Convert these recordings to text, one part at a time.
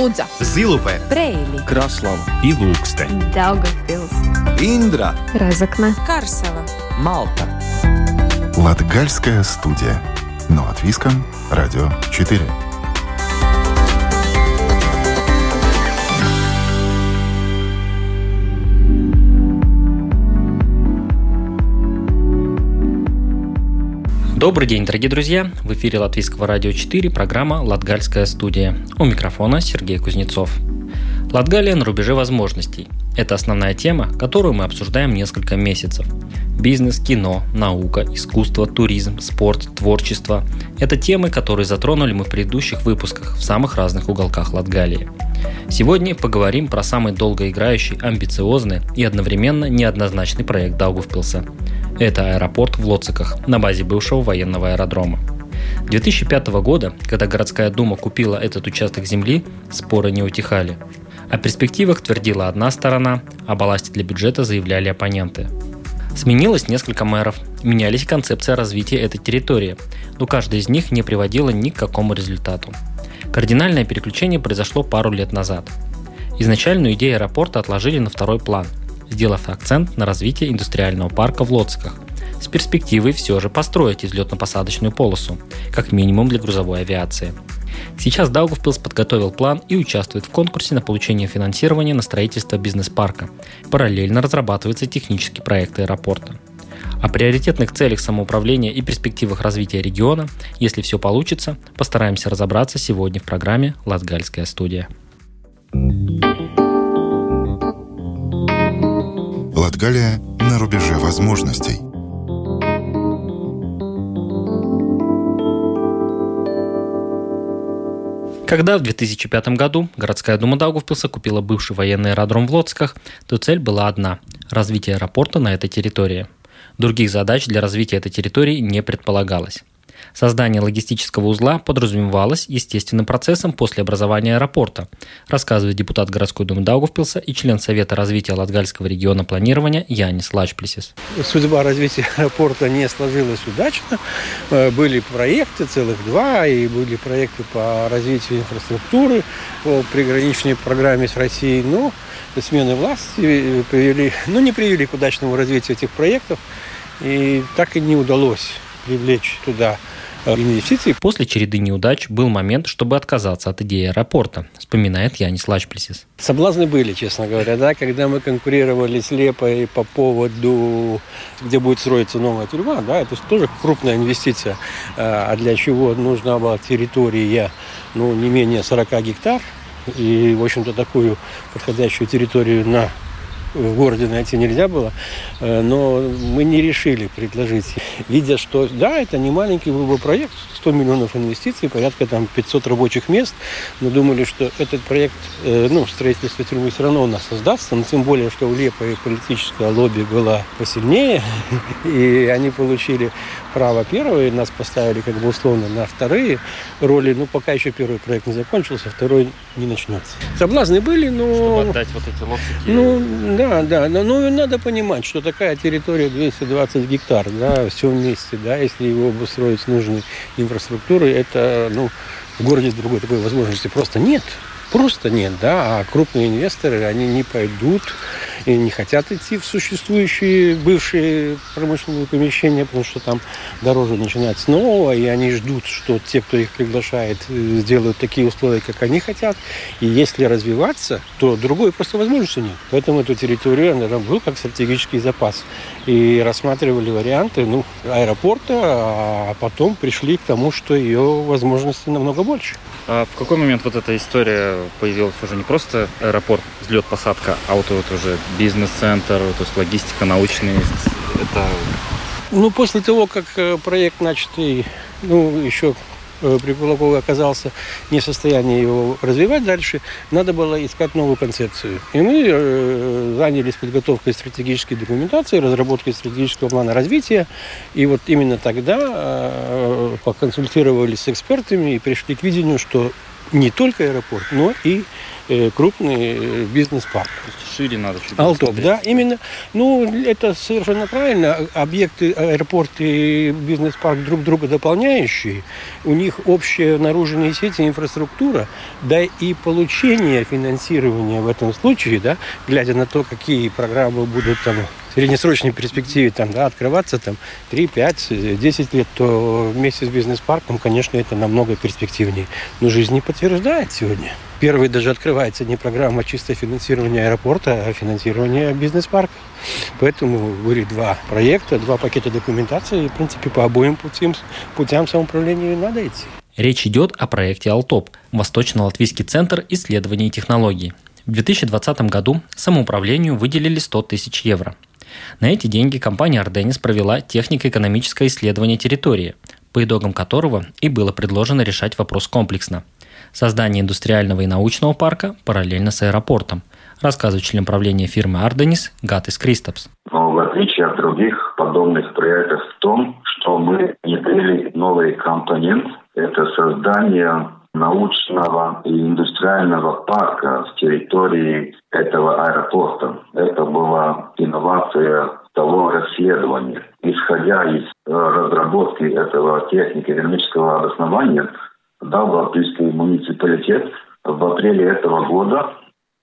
Лудза, Зилупе, Брейли, Краслава и Лукстē. Daugavpils, Индра, Разокна, Карсова. Малта. Латгальская студия. Но от Виском. Радио 4. Добрый день, дорогие друзья! В эфире Латвийского радио 4 программа «Латгальская студия». У микрофона Сергей Кузнецов. Латгалия на рубеже возможностей. Это основная тема, которую мы обсуждаем несколько месяцев. Бизнес, кино, наука, искусство, туризм, спорт, творчество – это темы, которые затронули мы в предыдущих выпусках в самых разных уголках Латгалии. Сегодня поговорим про самый долгоиграющий, амбициозный и одновременно неоднозначный проект Даугавпилса. Это аэропорт в Лоциках на базе бывшего военного аэродрома. 2005 года, когда городская дума купила этот участок земли, споры не утихали. О перспективах твердила одна сторона, о балласте для бюджета заявляли оппоненты. Сменилось несколько мэров, менялись концепции развития этой территории, но каждая из них не приводила ни к какому результату. Кардинальное переключение произошло пару лет назад. Изначальную идею аэропорта отложили на второй план, сделав акцент на развитие индустриального парка в Лоциках, с перспективой все же построить излетно-посадочную полосу, как минимум для грузовой авиации. Сейчас Даугавпилс подготовил план и участвует в конкурсе на получение финансирования на строительство бизнес-парка. Параллельно разрабатываются технические проекты аэропорта. О приоритетных целях самоуправления и перспективах развития региона, если все получится, постараемся разобраться сегодня в программе «Латгальская студия». Латгалия на рубеже возможностей. Когда в 2005 году городская дума Даугавпилса купила бывший военный аэродром в Лоцках, то цель была одна – развитие аэропорта на этой территории. Других задач для развития этой территории не предполагалось. Создание логистического узла подразумевалось естественным процессом после образования аэропорта, рассказывает депутат городской думы Даугавпилса и член Совета развития Латгальского региона планирования Янис Лачплисис. Судьба развития аэропорта не сложилась удачно. Э, Были проекты, целых два, и были проекты по развитию инфраструктуры по приграничной программе с Россией. Но смены власти привели, ну, не привели к удачному развитию этих проектов, и так и не удалось привлечь туда инвестиций. После череды неудач был момент, чтобы отказаться от идеи аэропорта, вспоминает Янис Лачплисис. Соблазны были, честно говоря, да, когда мы конкурировали с Лепой по поводу, где будет строиться новая тюрьма, да, это тоже крупная инвестиция, а для чего нужна была территория, ну, не менее 40 гектар, и, в общем-то, такую подходящую территорию на в городе найти нельзя было, э, но мы не решили предложить, видя, что да, это не маленький был бы проект, 100 миллионов инвестиций, порядка там 500 рабочих мест, но думали, что этот проект, э, ну, строительство тюрьмы все равно у нас создастся, но тем более, что у Лепа и политическое лобби было посильнее, и они получили право первое, и нас поставили как бы условно на вторые роли, ну, пока еще первый проект не закончился, второй не начнется. Соблазны были, но... Чтобы отдать вот эти лодки. Ну, да, да, но ну, надо понимать, что такая территория 220 гектар, да, все вместе, да, если его обустроить с нужной инфраструктурой, это, ну, в городе другой такой возможности просто нет. Просто нет, да, а крупные инвесторы, они не пойдут и не хотят идти в существующие бывшие промышленные помещения, потому что там дороже начинать снова, и они ждут, что те, кто их приглашает, сделают такие условия, как они хотят. И если развиваться, то другой просто возможности нет. Поэтому эту территорию, она там был как стратегический запас. И рассматривали варианты, ну, аэропорта, а потом пришли к тому, что ее возможности намного больше. А в какой момент вот эта история появилась уже не просто аэропорт, взлет-посадка, а вот, вот уже бизнес-центр, то есть логистика, научные, это... Ну, после того, как проект начатый, ну, еще при Кулакове оказался не в состоянии его развивать дальше, надо было искать новую концепцию. И мы э, занялись подготовкой стратегической документации, разработкой стратегического плана развития. И вот именно тогда э, поконсультировались с экспертами и пришли к видению, что не только аэропорт, но и э, крупный бизнес-парк. Шире надо чуть Алтоп, да, именно. Ну, это совершенно правильно. Объекты, аэропорт и бизнес-парк друг друга дополняющие. У них общие наружные сети, инфраструктура, да и получение финансирования в этом случае, да, глядя на то, какие программы будут там среднесрочной перспективе там, да, открываться там 3, 5, 10 лет, то вместе с бизнес-парком, конечно, это намного перспективнее. Но жизнь не подтверждает сегодня. Первый даже открывается не программа чисто финансирования аэропорта, а финансирование бизнес-парка. Поэтому были два проекта, два пакета документации. И, в принципе, по обоим путям, путям самоуправления надо идти. Речь идет о проекте «Алтоп» – Восточно-Латвийский центр исследований и технологий. В 2020 году самоуправлению выделили 100 тысяч евро. На эти деньги компания «Арденис» провела технико-экономическое исследование территории, по итогам которого и было предложено решать вопрос комплексно. Создание индустриального и научного парка параллельно с аэропортом, рассказывает член правления фирмы «Арденис» Гатис Кристопс. Но в отличие от других подобных проектов в том, что мы внедрили новый компонент – это создание научного и индустриального парка с территории этого аэропорта. Это была инновация того расследования. Исходя из э, разработки этого технико-экономического обоснования, Даугавпильский муниципалитет в апреле этого года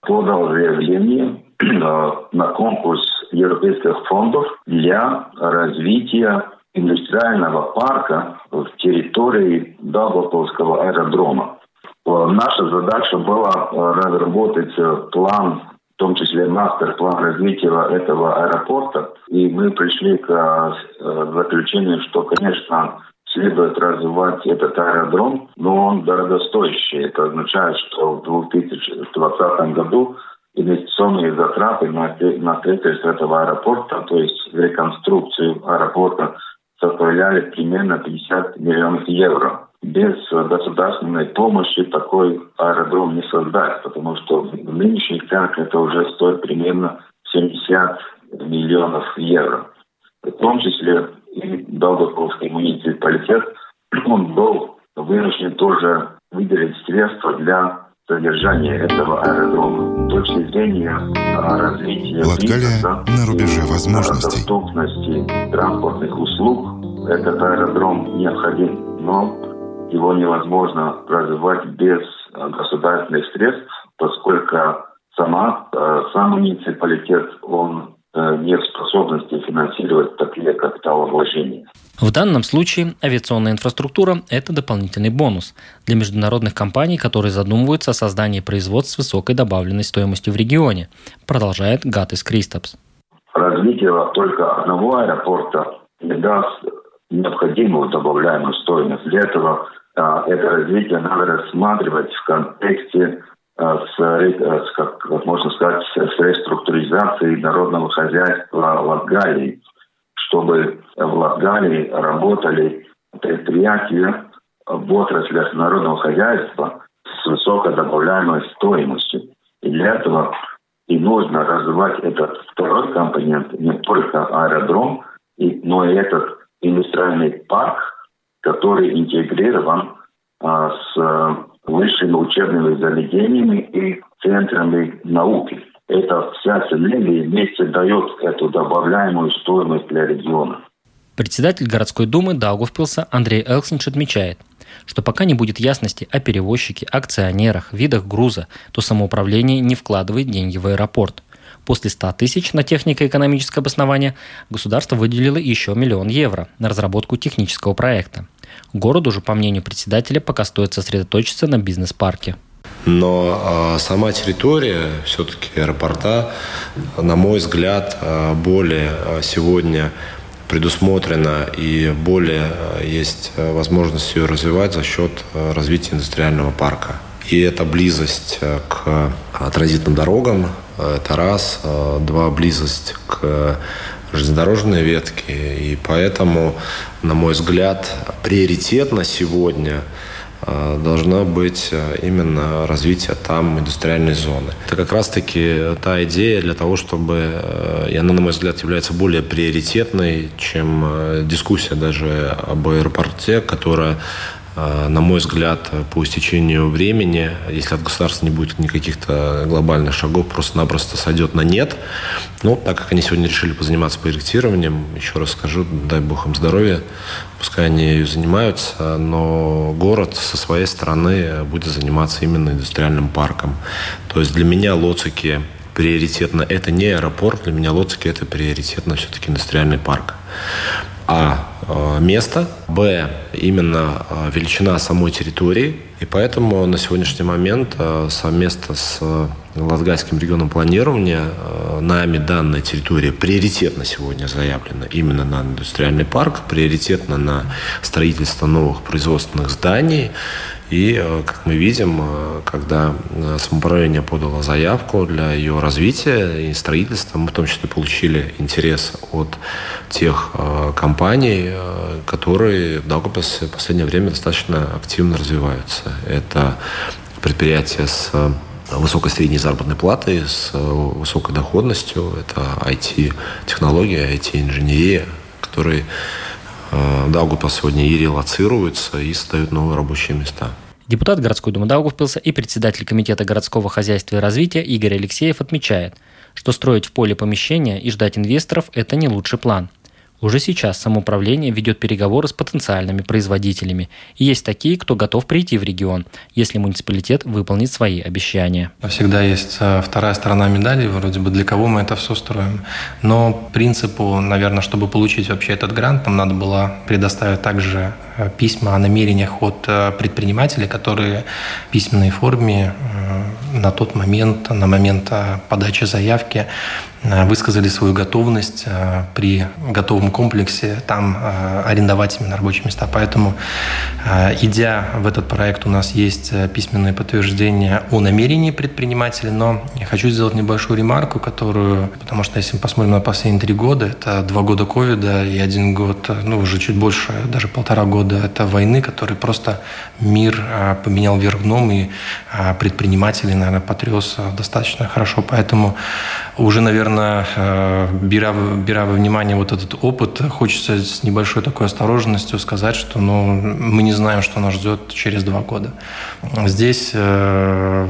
подал заявление э, на конкурс европейских фондов для развития индустриального парка в территории Даугавпилского аэродрома. Э, наша задача была э, разработать план, в том числе мастер-план развития этого аэропорта. И мы пришли к заключению, что, конечно, следует развивать этот аэродром, но он дорогостоящий. Это означает, что в 2020 году инвестиционные затраты на, на строительство этого аэропорта, то есть реконструкцию аэропорта, составляли примерно 50 миллионов евро. Без государственной помощи такой аэродром не создать, потому что в нынешних ценах это уже стоит примерно 70 миллионов евро. В том числе и Долгополский муниципалитет, он был вынужден тоже выделить средства для содержания этого аэродрома. С точки зрения развития бизнеса на рубеже возможностей. доступности транспортных услуг, этот аэродром необходим, но его невозможно развивать без государственных средств, поскольку сама, э, сам муниципалитет, он Э, нет способности финансировать такие капиталовложения. В данном случае авиационная инфраструктура – это дополнительный бонус для международных компаний, которые задумываются о создании производств с высокой добавленной стоимостью в регионе, продолжает Гатис Кристопс. Развитие только одного аэропорта не даст необходимую добавляемую стоимость. Для этого а, это развитие надо рассматривать в контексте Э, с, э, с как, можно сказать, с реструктуризацией народного хозяйства Латгалии, чтобы в Латгалии работали предприятия в отраслях народного хозяйства с высокой добавляемой стоимостью. И для этого и нужно развивать этот второй компонент, не только аэродром, и, но и этот индустриальный парк, который интегрирован а, с высшими учебными заведениями и центрами науки. Это вся синергия вместе дает эту добавляемую стоимость для региона. Председатель городской думы Даугавпилса Андрей Элксенш отмечает, что пока не будет ясности о перевозчике, акционерах, видах груза, то самоуправление не вкладывает деньги в аэропорт. После 100 тысяч на технико-экономическое обоснование государство выделило еще миллион евро на разработку технического проекта. Городу же, по мнению председателя, пока стоит сосредоточиться на бизнес-парке. Но а, сама территория, все-таки аэропорта, на мой взгляд, а, более а, сегодня предусмотрена и более есть возможность ее развивать за счет развития индустриального парка. И это близость к транзитным дорогам, это раз. Два, близость к железнодорожные ветки. И поэтому, на мой взгляд, приоритетно сегодня э, должна быть э, именно развитие там индустриальной зоны. Это как раз-таки та идея для того, чтобы, э, и она, на мой взгляд, является более приоритетной, чем дискуссия даже об аэропорте, которая на мой взгляд, по истечению времени, если от государства не будет никаких-то глобальных шагов, просто-напросто сойдет на нет. Но так как они сегодня решили позаниматься проектированием, еще раз скажу, дай бог им здоровья, пускай они занимаются, но город со своей стороны будет заниматься именно индустриальным парком. То есть для меня Лоцики приоритетно, это не аэропорт, для меня Лоцики это приоритетно все-таки индустриальный парк. А э, место, Б именно э, величина самой территории. И поэтому на сегодняшний момент э, совместно с Латгальским регионом планирования нами данная территория приоритетно сегодня заявлена именно на индустриальный парк, приоритетно на строительство новых производственных зданий. И, э, как мы видим, э, когда э, самоуправление подало заявку для ее развития и строительства, мы в том числе получили интерес от тех компаний, которые в Даугавпилсе в последнее время достаточно активно развиваются. Это предприятия с высокой средней заработной платой, с высокой доходностью. Это IT-технология, IT-инженерия, которые Даугавпилс сегодня и релацируются, и создают новые рабочие места. Депутат городской думы Даугавпилса и председатель Комитета городского хозяйства и развития Игорь Алексеев отмечает, что строить в поле помещения и ждать инвесторов – это не лучший план. Уже сейчас самоуправление ведет переговоры с потенциальными производителями. И есть такие, кто готов прийти в регион, если муниципалитет выполнит свои обещания. Всегда есть э, вторая сторона медали, вроде бы для кого мы это все строим. Но принципу, наверное, чтобы получить вообще этот грант, нам надо было предоставить также э, письма о намерениях от э, предпринимателей, которые в письменной форме на тот момент, на момент подачи заявки Э, высказали свою готовность э, при готовом комплексе там арендовать именно рабочие места. Поэтому, идя в этот проект, у нас есть письменное подтверждение о намерении предпринимателя, но я хочу сделать небольшую ремарку, которую, потому что если мы посмотрим на последние три года, это два года ковида и один год, ну уже чуть больше, даже полтора года, это войны, которые просто мир поменял вверх дном, и предприниматели, наверное, потряс достаточно хорошо. Поэтому уже, наверное, э, беря, беря во внимание вот этот опыт, хочется с небольшой такой осторожностью сказать, что ну, мы не знаем, что нас ждет через два года. Здесь э,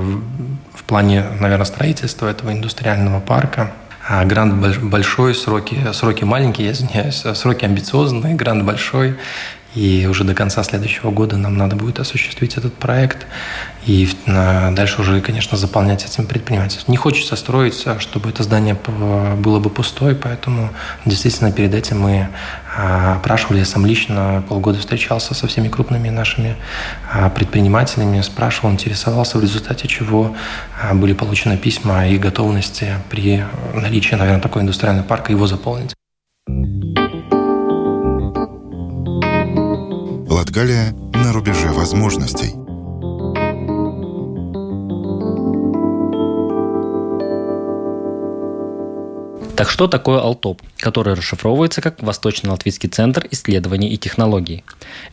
в плане, наверное, строительства этого индустриального парка а Грант большой, сроки, сроки маленькие, я извиняюсь, сроки амбициозные, грант большой. И уже до конца следующего года нам надо будет осуществить этот проект и дальше уже, конечно, заполнять этим предпринимательством. Не хочется строить, чтобы это здание было бы пустое, поэтому действительно перед этим мы а, опрашивали, я сам лично полгода встречался со всеми крупными нашими а, предпринимателями, спрашивал, интересовался, в результате чего а, были получены письма и готовности при наличии, наверное, такой индустриального парка его заполнить. Латгалия на рубеже возможностей. Так что такое Алтоп, который расшифровывается как Восточно-Латвийский центр исследований и технологий?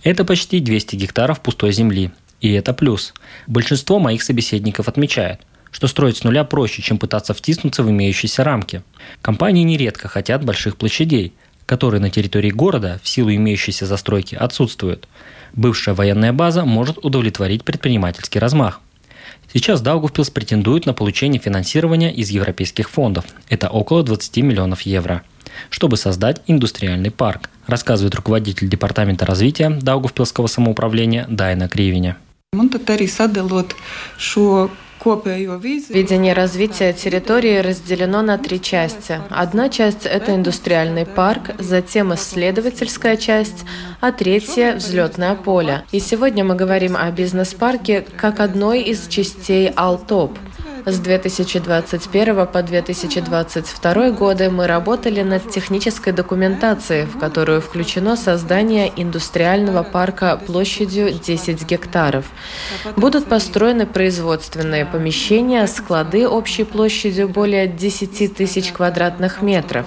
Это почти 200 гектаров пустой земли. И это плюс. Большинство моих собеседников отмечают, что строить с нуля проще, чем пытаться втиснуться в имеющиеся рамки. Компании нередко хотят больших площадей – которые на территории города в силу имеющейся застройки отсутствуют. Бывшая военная база может удовлетворить предпринимательский размах. Сейчас Даугавпилс претендует на получение финансирования из европейских фондов. Это около 20 миллионов евро чтобы создать индустриальный парк, рассказывает руководитель Департамента развития Даугавпилского самоуправления Дайна Кривиня. Видение развития территории разделено на три части. Одна часть – это индустриальный парк, затем исследовательская часть, а третья – взлетное поле. И сегодня мы говорим о бизнес-парке как одной из частей Алтоп – с 2021 по 2022 годы мы работали над технической документацией, в которую включено создание индустриального парка площадью 10 гектаров. Будут построены производственные помещения, склады общей площадью более 10 тысяч квадратных метров.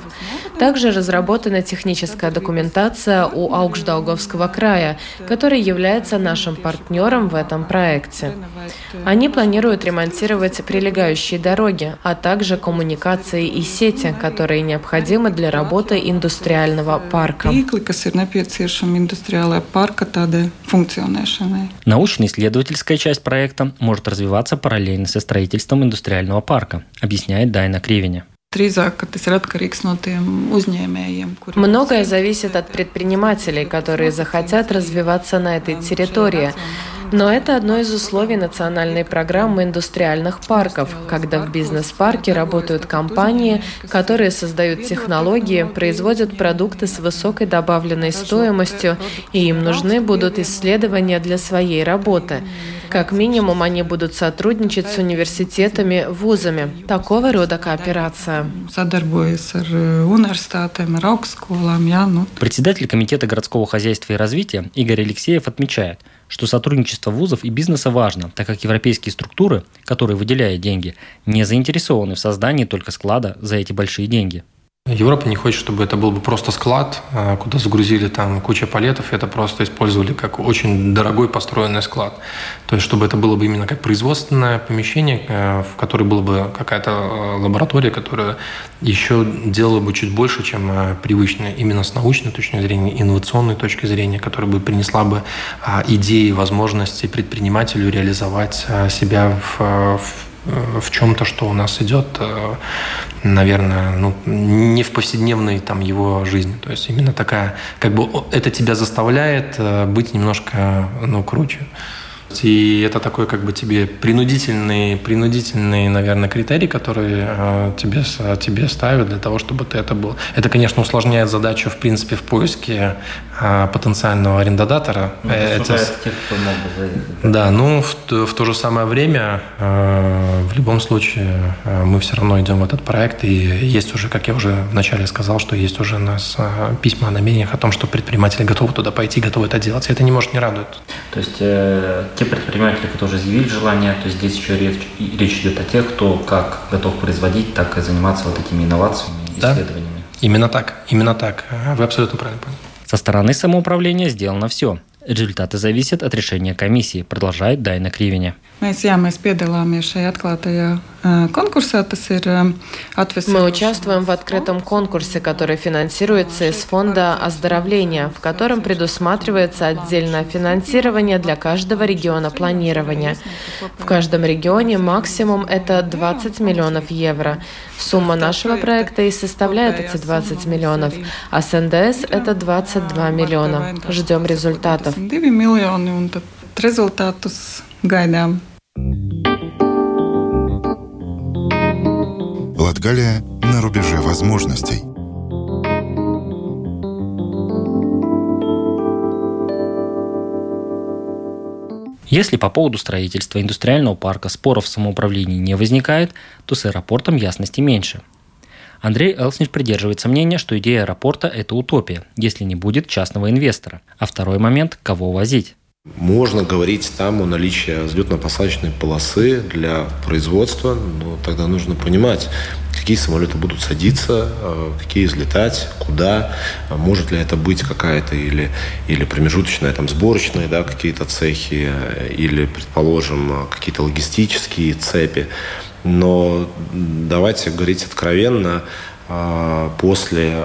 Также разработана техническая документация у Аукшдауговского края, который является нашим партнером в этом проекте. Они планируют ремонтировать прилегающие прилегающие дороги, а также коммуникации и сети, которые необходимы для работы индустриального парка. Научно-исследовательская часть проекта может развиваться параллельно со строительством индустриального парка, объясняет Дайна Кривиня. Многое зависит от предпринимателей, которые захотят развиваться на этой территории. Но это одно из условий национальной программы индустриальных парков, когда в бизнес-парке работают компании, которые создают технологии, производят продукты с высокой добавленной стоимостью, и им нужны будут исследования для своей работы. Как минимум, они будут сотрудничать с университетами, вузами. Такого рода кооперация. Председатель Комитета городского хозяйства и развития Игорь Алексеев отмечает – что сотрудничество вузов и бизнеса важно, так как европейские структуры, которые выделяют деньги, не заинтересованы в создании только склада за эти большие деньги. Европа не хочет, чтобы это был бы просто склад, а, куда загрузили там куча палетов, и это просто использовали как очень дорогой построенный склад. То есть, чтобы это было бы именно как производственное помещение, э, в котором была бы какая-то э, лаборатория, которая еще делала бы чуть больше, чем э, привычная, именно с научной точки зрения, инновационной точки зрения, которая бы принесла бы а, идеи, возможности предпринимателю реализовать себя в, в в чем-то, что у нас идет, э, наверное, ну, не в повседневной там его жизни. То есть именно такая, как бы это тебя заставляет э, быть немножко, ну, круче. И это такой как бы тебе принудительный, принудительный, наверное, критерий, который э, тебе, тебе ставят для того, чтобы ты это был. Это, конечно, усложняет задачу, в принципе, в поиске э, потенциального арендодатора. Ну, это, тех, кто мог бы Да, ну, в, в то же самое время, э, в любом случае, э, мы все равно идем в этот проект, и есть уже, как я уже вначале сказал, что есть уже у нас э, письма о намерениях о том, что предприниматели готовы туда пойти, готовы это делать, и это не может не радовать. То есть э, те предприниматели, которые заявили желание, то есть здесь еще речь, речь идет о тех, кто как готов производить, так и заниматься вот этими инновациями, да? исследованиями. Именно так, именно так. Вы абсолютно правильно поняли. Со стороны самоуправления сделано все. Результаты зависят от решения комиссии, продолжает Дайна Кривине. Mēs, jā, mēs piedalāmies šajā atklātajā конкурса. Tas ir Мы участвуем в открытом конкурсе, который финансируется из фонда оздоровления, в котором предусматривается отдельное финансирование для каждого региона планирования. В каждом регионе максимум это 20 миллионов евро. Сумма нашего проекта и составляет эти 20 миллионов, а с НДС это 22 миллиона. Ждем результатов. 2 миллиона, un tad rezultātus gaidām. Латгалия на рубеже возможностей. Если по поводу строительства индустриального парка споров в самоуправлении не возникает, то с аэропортом ясности меньше. Андрей Элснич придерживается мнения, что идея аэропорта – это утопия, если не будет частного инвестора. А второй момент – кого возить. Можно говорить там о наличии взлетно-посадочной полосы для производства, но тогда нужно понимать, какие самолеты будут садиться, э, какие взлетать, куда, может ли это быть какая-то или, или промежуточная, там, сборочная, да, какие-то цехи, или, предположим, какие-то логистические цепи. Но давайте говорить откровенно, после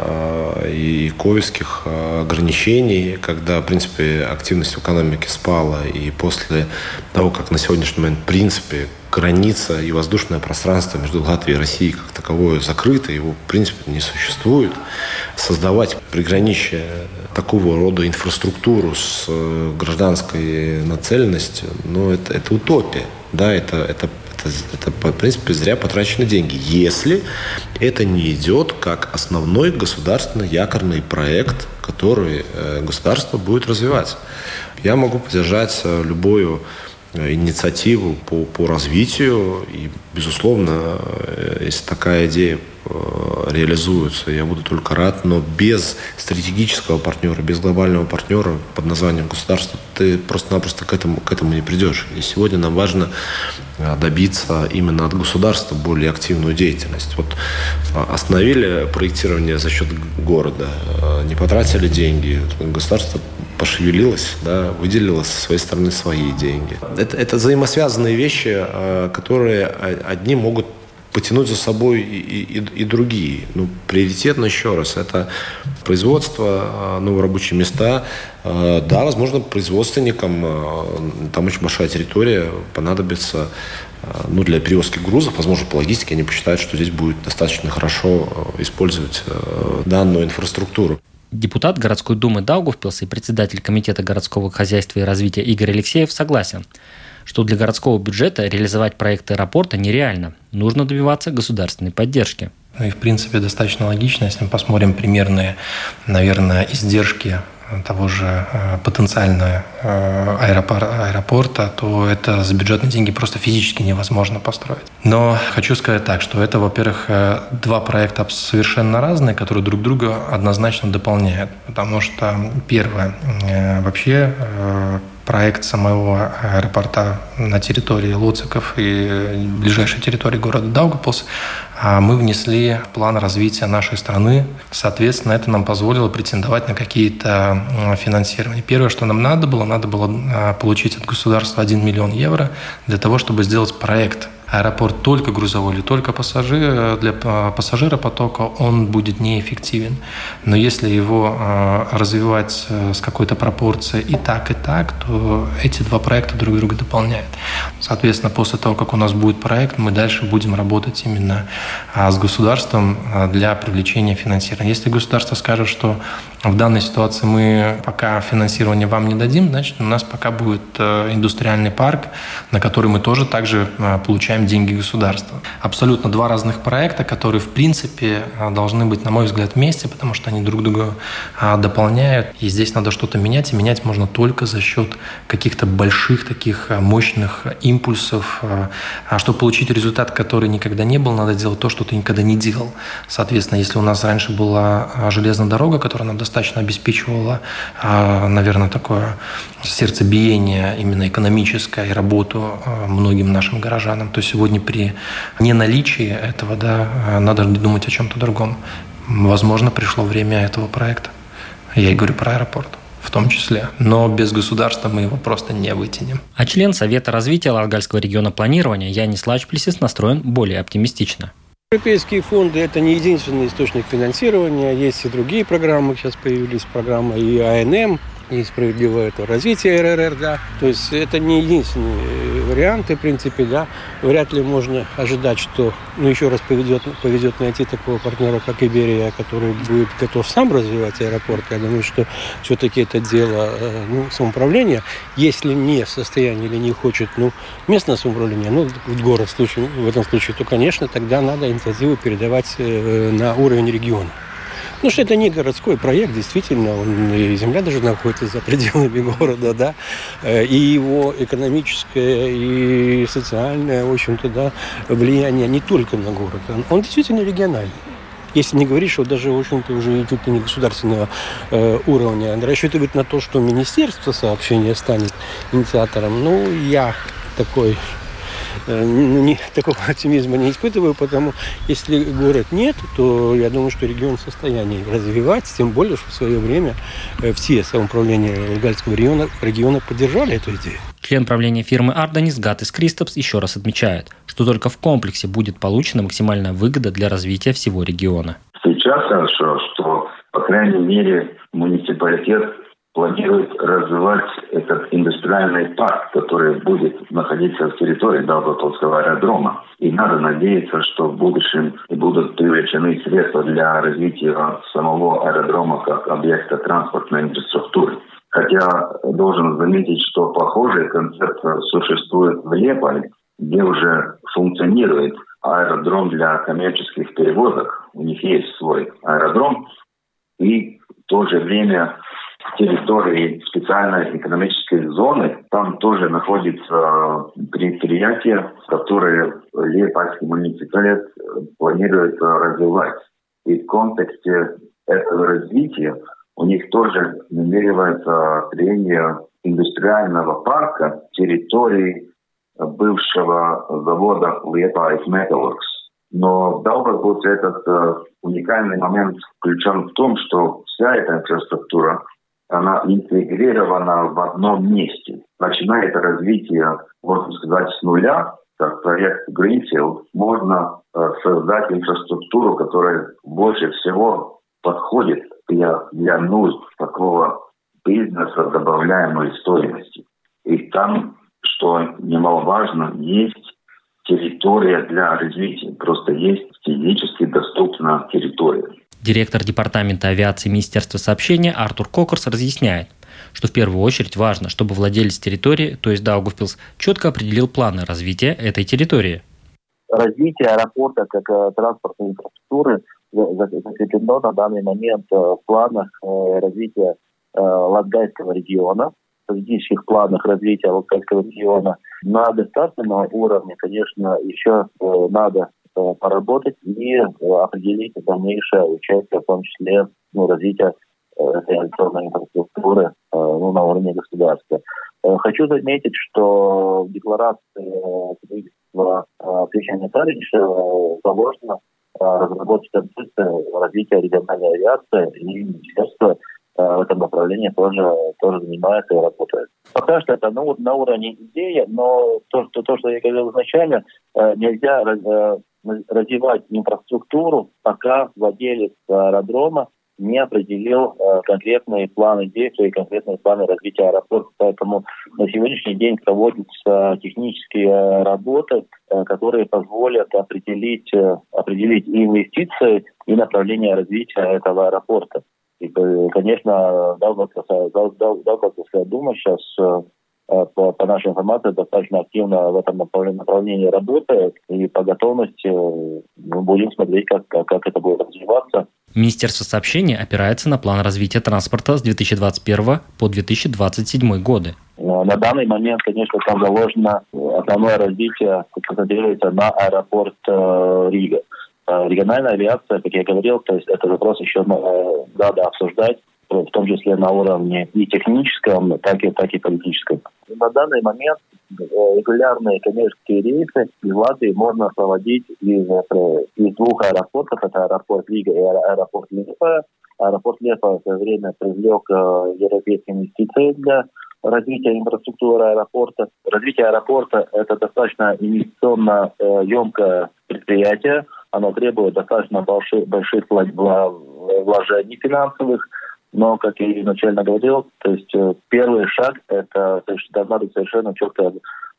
и ковидских ограничений, когда, в принципе, активность в экономике спала, и после того, как на сегодняшний момент, в принципе, граница и воздушное пространство между Латвией и Россией как таковое закрыто, его, в принципе, не существует. Создавать приграничие такого рода инфраструктуру с э, гражданской нацеленностью, ну, это, это утопия. Да, это, это это, это, в принципе, зря потрачены деньги, если это не идет как основной государственный якорный проект, который э, государство будет развивать. Я могу поддержать э, любую инициативу по, по развитию. И, безусловно, если такая идея реализуются. Я буду только рад, но без стратегического партнера, без глобального партнера под названием государство ты просто-напросто к этому, к этому не придешь. И сегодня нам важно добиться именно от государства более активную деятельность. Вот остановили проектирование за счет города, не потратили деньги, государство пошевелилась, да, выделила со своей стороны свои деньги. Это, это взаимосвязанные вещи, которые одни могут потянуть за собой и, и, и другие. Ну, приоритетно еще раз, это производство, а, новые рабочие места. А, да, возможно, производственникам, там очень большая территория, понадобится ну, для перевозки грузов, возможно, по логистике они посчитают, что здесь будет достаточно хорошо использовать данную инфраструктуру. Депутат городской думы Даугавпилса и председатель Комитета городского хозяйства и развития Игорь Алексеев согласен – что для городского бюджета реализовать проект аэропорта нереально. Нужно добиваться государственной поддержки. Ну и, в принципе, достаточно логично, если мы посмотрим примерные, наверное, издержки того же э, потенциального э, аэропорта, то это за бюджетные деньги просто физически невозможно построить. Но хочу сказать так, что это, во-первых, э, два проекта совершенно разные, которые друг друга однозначно дополняют. Потому что, первое, вообще проект самого аэропорта на территории Луциков и ближайшей территории города Даугапилс а мы внесли план развития нашей страны. Соответственно, это нам позволило претендовать на какие-то финансирования. Первое, что нам надо было, надо было а, получить от государства 1 миллион евро для того, чтобы сделать проект аэропорт только грузовой или только пассажир, для пассажиропотока, он будет неэффективен. Но если его э, развивать э, с какой-то пропорцией и так, и так, то эти два проекта друг друга дополняют. Соответственно, после того, как у нас будет проект, мы дальше будем работать именно а, с государством а, для привлечения финансирования. Если государство скажет, что в данной ситуации мы пока финансирование вам не дадим, значит, у нас пока будет э, индустриальный парк, на который мы тоже также получаем получаем деньги государства. Абсолютно два разных проекта, которые, в принципе, а, должны быть, на мой взгляд, вместе, потому что они друг друга дополняют. И здесь надо что-то менять, и менять можно только за счет каких-то больших таких мощных импульсов. А чтобы получить результат, который никогда не был, надо делать то, что ты никогда не делал. Соответственно, если у нас раньше была железная дорога, которая нам достаточно обеспечивала, наверное, такое сердцебиение именно экономическое и работу многим нашим горожанам, то сегодня при неналичии этого, да, надо думать о чем-то другом. Возможно, пришло время этого проекта. Я и говорю про аэропорт в том числе. Но без государства мы его просто не вытянем. А член Совета развития Латгальского региона планирования Янис Лачплисис настроен более оптимистично. Европейские фонды – это не единственный источник финансирования. Есть и другие программы. Сейчас появились программы и АНМ, и справедливое это развитие РРР, да. То есть это не единственные варианты, в принципе, да. Вряд ли можно ожидать, что, ну, еще раз поведет, поведет найти такого партнера, как Иберия, который будет готов сам развивать аэропорт. Я думаю, что все-таки это дело э, ну, самоуправления. Если не в состоянии или не хочет, ну, местное самоуправление, ну, город в, случае, в этом случае, то, конечно, тогда надо инициативу передавать э, на уровень региона. Ну, что это не городской проект, действительно, он, и земля даже находится за пределами города, да, э, и его экономическое и социальное, в общем-то, да, влияние не только на город, он действительно региональный. Если не говорить, что даже, в общем-то, уже чуть ли не государственного э, уровня, рассчитывать на то, что Министерство сообщения станет инициатором, ну, я такой не, такого оптимизма не испытываю, потому если город нет, то я думаю, что регион в состоянии развивать, тем более, что в свое время э, все самоуправления Лугальского региона, региона поддержали эту идею. Член правления фирмы Арденис Гатис Кристопс еще раз отмечает, что только в комплексе будет получена максимальная выгода для развития всего региона. Сейчас хорошо, что, по крайней мере, муниципалитет планирует развивать этот индустриальный парк, который будет находиться в территории Долготовского аэродрома. И надо надеяться, что в будущем будут привлечены средства для развития самого аэродрома как объекта транспортной инфраструктуры. Хотя должен заметить, что похожая концепция существует в Леполе, где уже функционирует аэродром для коммерческих перевозок. У них есть свой аэродром. И в то же время территории специальной экономической зоны, там тоже находится предприятие, которое Лепальский муниципалитет планирует развивать. И в контексте этого развития у них тоже намеревается строение индустриального парка территории бывшего завода Liepājas Metalworks. Но в Даугавпилсе этот э, уникальный момент включен в том, что вся эта инфраструктура она интегрирована в одном месте. Начинает развитие, можно сказать, с нуля, как проект Greenfield, можно э, создать инфраструктуру, которая больше всего подходит для, для нужд такого бизнеса добавляемой стоимости. И там, что немаловажно, есть территория для развития. Просто есть физически доступна территория. Директор Департамента авиации Министерства сообщения Артур Кокорс разъясняет, что в первую очередь важно, чтобы владелец территории, то есть Даугавпилс, четко определил планы развития этой территории. Развитие аэропорта как э, транспортной инфраструктуры закреплено на данный момент э, в планах э, развития Латгальского региона, в стратегических планах развития Латгальского региона. На государственном уровне, конечно, еще надо поработать и э, определить дальнейшее участие, в том числе ну, развитие э, авиационной инфраструктуры ну, на уровне государства. Хочу заметить, что в декларации правительства Плещания Тарича заложено разработать концепцию развития региональной авиации, и Министерство в этом направлении тоже, тоже занимается и работает. Пока что это ну, на уровне идеи, но то, что, то, что я говорил изначально, нельзя развивать инфраструктуру, пока владелец аэродрома не определил э, конкретные планы действий конкретные планы развития аэропорта. Поэтому на сегодняшний день проводятся технические работы, э, которые позволят определить, э, определить и инвестиции, и направление развития этого аэропорта. И, конечно, Даугавпилская дума сейчас Э, по, по нашей информации, достаточно активно в этом направлении работает. И по готовности э, мы будем смотреть, как, как, это будет развиваться. Министерство сообщения опирается на план развития транспорта с 2021 по 2027 годы. Э, на данный момент, конечно, там заложено основное развитие, концентрируется на аэропорт Рига. Региональная авиация, как я говорил, то есть это вопрос еще надо обсуждать в том числе на уровне и техническом, так и, так и политическом. На данный момент э, регулярные коммерческие рейсы из Латвии можно проводить из, э, из двух аэропортов. Это аэропорт Рига и аэропорт Лепа. Аэропорт Лепа в свое время привлек э, европейские инвестиции для развития инфраструктуры аэропорта. Развитие аэропорта – это достаточно инвестиционно емкое предприятие. Оно требует достаточно больших, больших вложений финансовых – но, как я изначально говорил, то есть э, первый шаг – это то есть, должна быть совершенно четкая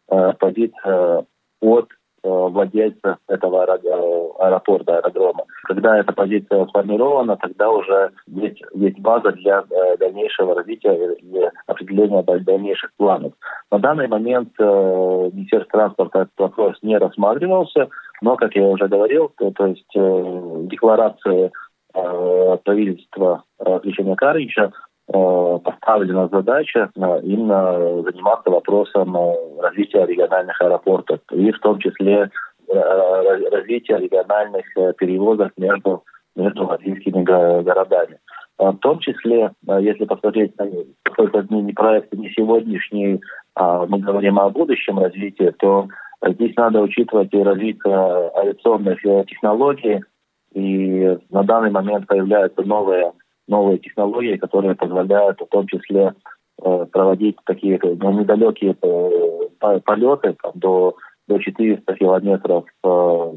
э, позиция от э, владельца этого аэропорта, аэродрома. Когда эта позиция сформирована, тогда уже есть, есть база для дальнейшего развития и определения дальнейших планов. На данный момент Министерство транспорта этот вопрос не рассматривался, но, как я уже говорил, то, то есть декларации Э, правительства Кричения Карича э, поставлена задача э, именно заниматься вопросом развития региональных аэропортов и в том числе развития региональных перевозок между, между российскими городами. В том числе, если посмотреть на какой-то не проект, не сегодняшний, а мы говорим о будущем развитии, то здесь надо учитывать и развитие авиационных технологий, и на данный момент появляются новые, новые технологии, которые позволяют в том числе э, проводить такие ну, недалекие э, полеты там, до, до 400 километров э,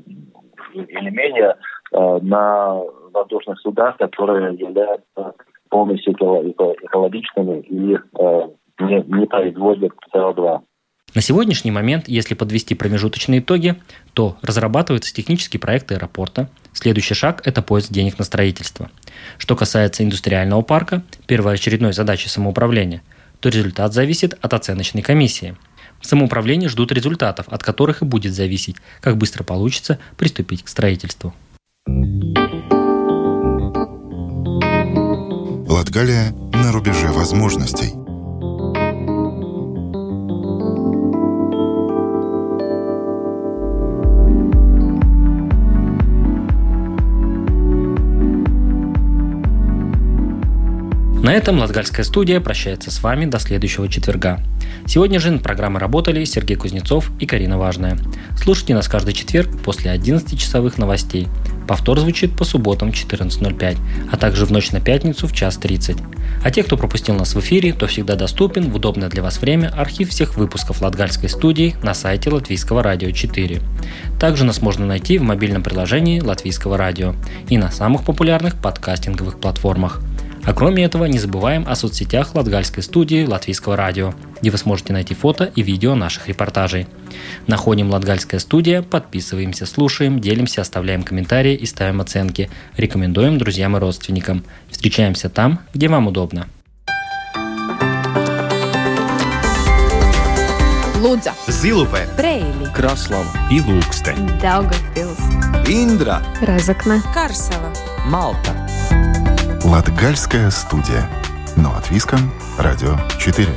или менее на воздушных судах, которые являются полностью экологичными и не, не производят СО2. На сегодняшний момент, если подвести промежуточные итоги, то разрабатывается технический проект аэропорта. Следующий шаг – это поиск денег на строительство. Что касается индустриального парка, первоочередной задачей самоуправления, то результат зависит от оценочной комиссии. В самоуправлении ждут результатов, от которых и будет зависеть, как быстро получится приступить к строительству. Латгалия на рубеже возможностей – На этом Латгальская студия прощается с вами до следующего четверга. Сегодня же на программе работали Сергей Кузнецов и Карина Важная. Слушайте нас каждый четверг после 11 часовых новостей. Повтор звучит по субботам 14.05, а также в ночь на пятницу в час 30. А те, кто пропустил нас в эфире, то всегда доступен в удобное для вас время архив всех выпусков Латгальской студии на сайте Латвийского радио 4. Также нас можно найти в мобильном приложении Латвийского радио и на самых популярных подкастинговых платформах – а кроме этого, не забываем о соцсетях Латгальской студии Латвийского радио, где вы сможете найти фото и видео наших репортажей. Находим Латгальская студия, подписываемся, слушаем, делимся, оставляем комментарии и ставим оценки. Рекомендуем друзьям и родственникам. Встречаемся там, где вам удобно. Лудза, Зилупе, Брейли, Краслава и Ilūkste, Daugavpils, Индра, Разокна, Карсела, Малта. Латгальская студия. Но от Виском, Радио 4.